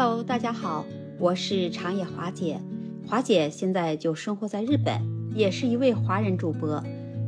Hello，大家好，我是长野华姐。华姐现在就生活在日本，也是一位华人主播。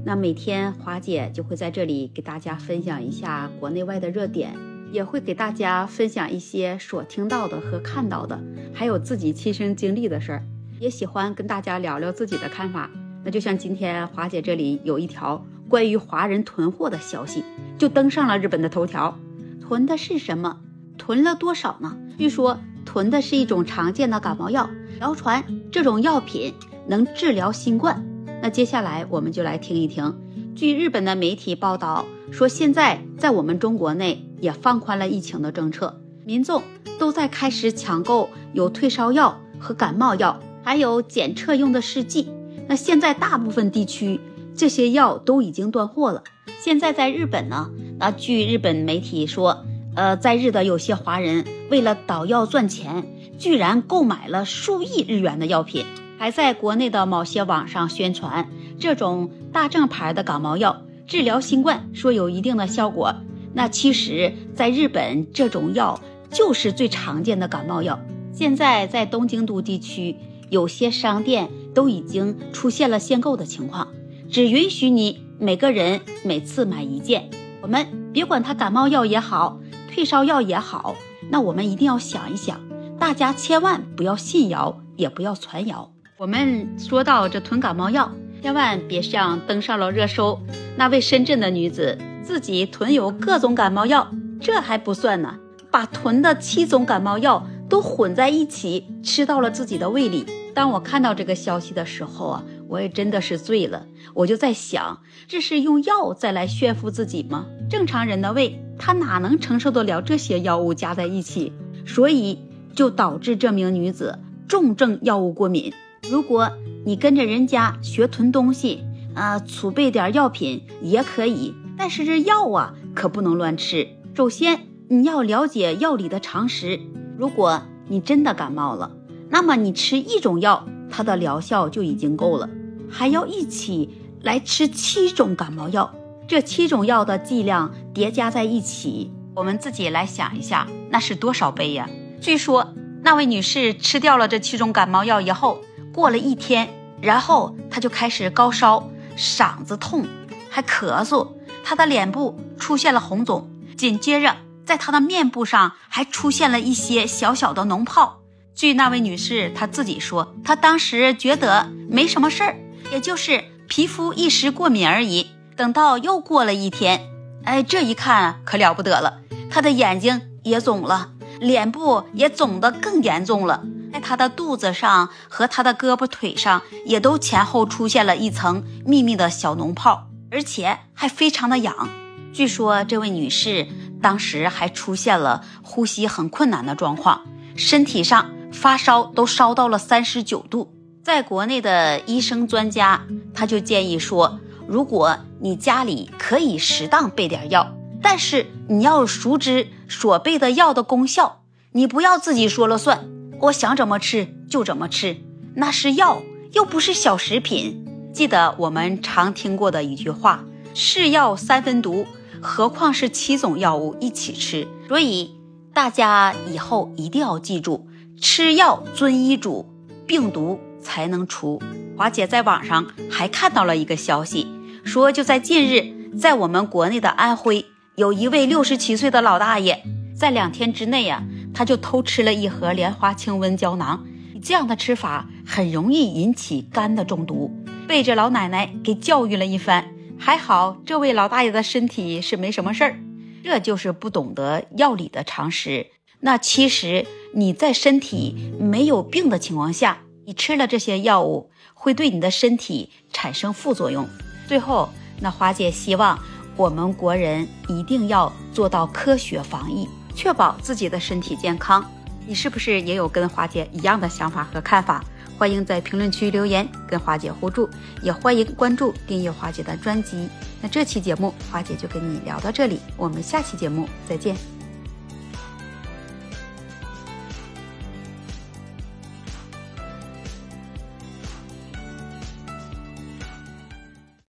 那每天华姐就会在这里给大家分享一下国内外的热点，也会给大家分享一些所听到的和看到的，还有自己亲身经历的事儿。也喜欢跟大家聊聊自己的看法。那就像今天华姐这里有一条关于华人囤货的消息，就登上了日本的头条。囤的是什么？囤了多少呢？据说囤的是一种常见的感冒药，谣传这种药品能治疗新冠。那接下来我们就来听一听。据日本的媒体报道说，现在在我们中国内也放宽了疫情的政策，民众都在开始抢购有退烧药和感冒药，还有检测用的试剂。那现在大部分地区这些药都已经断货了。现在在日本呢，那据日本媒体说，呃，在日的有些华人为了倒药赚钱，居然购买了数亿日元的药品，还在国内的某些网上宣传这种大正牌的感冒药治疗新冠，说有一定的效果。那其实，在日本这种药就是最常见的感冒药。现在在东京都地区。有些商店都已经出现了限购的情况，只允许你每个人每次买一件。我们别管它感冒药也好，退烧药也好，那我们一定要想一想，大家千万不要信谣，也不要传谣。我们说到这囤感冒药，千万别像登上了热搜那位深圳的女子，自己囤有各种感冒药，这还不算呢，把囤的七种感冒药都混在一起吃到了自己的胃里。当我看到这个消息的时候啊，我也真的是醉了。我就在想，这是用药再来炫富自己吗？正常人的胃，他哪能承受得了这些药物加在一起？所以就导致这名女子重症药物过敏。如果你跟着人家学囤东西，啊，储备点药品也可以，但是这药啊可不能乱吃。首先你要了解药理的常识。如果你真的感冒了，那么你吃一种药，它的疗效就已经够了，还要一起来吃七种感冒药，这七种药的剂量叠加在一起，我们自己来想一下，那是多少杯呀？据说那位女士吃掉了这七种感冒药以后，过了一天，然后她就开始高烧、嗓子痛，还咳嗽，她的脸部出现了红肿，紧接着在她的面部上还出现了一些小小的脓泡。据那位女士她自己说，她当时觉得没什么事儿，也就是皮肤一时过敏而已。等到又过了一天，哎，这一看可了不得了，她的眼睛也肿了，脸部也肿得更严重了，在她的肚子上和她的胳膊腿上也都前后出现了一层密密的小脓泡，而且还非常的痒。据说这位女士当时还出现了呼吸很困难的状况，身体上。发烧都烧到了三十九度，在国内的医生专家他就建议说，如果你家里可以适当备点药，但是你要熟知所备的药的功效，你不要自己说了算，我想怎么吃就怎么吃，那是药又不是小食品。记得我们常听过的一句话：是药三分毒，何况是七种药物一起吃。所以大家以后一定要记住。吃药遵医嘱，病毒才能除。华姐在网上还看到了一个消息，说就在近日，在我们国内的安徽，有一位六十七岁的老大爷，在两天之内呀，他就偷吃了一盒莲花清瘟胶囊。这样的吃法很容易引起肝的中毒，被这老奶奶给教育了一番。还好这位老大爷的身体是没什么事儿，这就是不懂得药理的常识。那其实你在身体没有病的情况下，你吃了这些药物会对你的身体产生副作用。最后，那华姐希望我们国人一定要做到科学防疫，确保自己的身体健康。你是不是也有跟华姐一样的想法和看法？欢迎在评论区留言跟华姐互助，也欢迎关注订阅华姐的专辑。那这期节目华姐就跟你聊到这里，我们下期节目再见。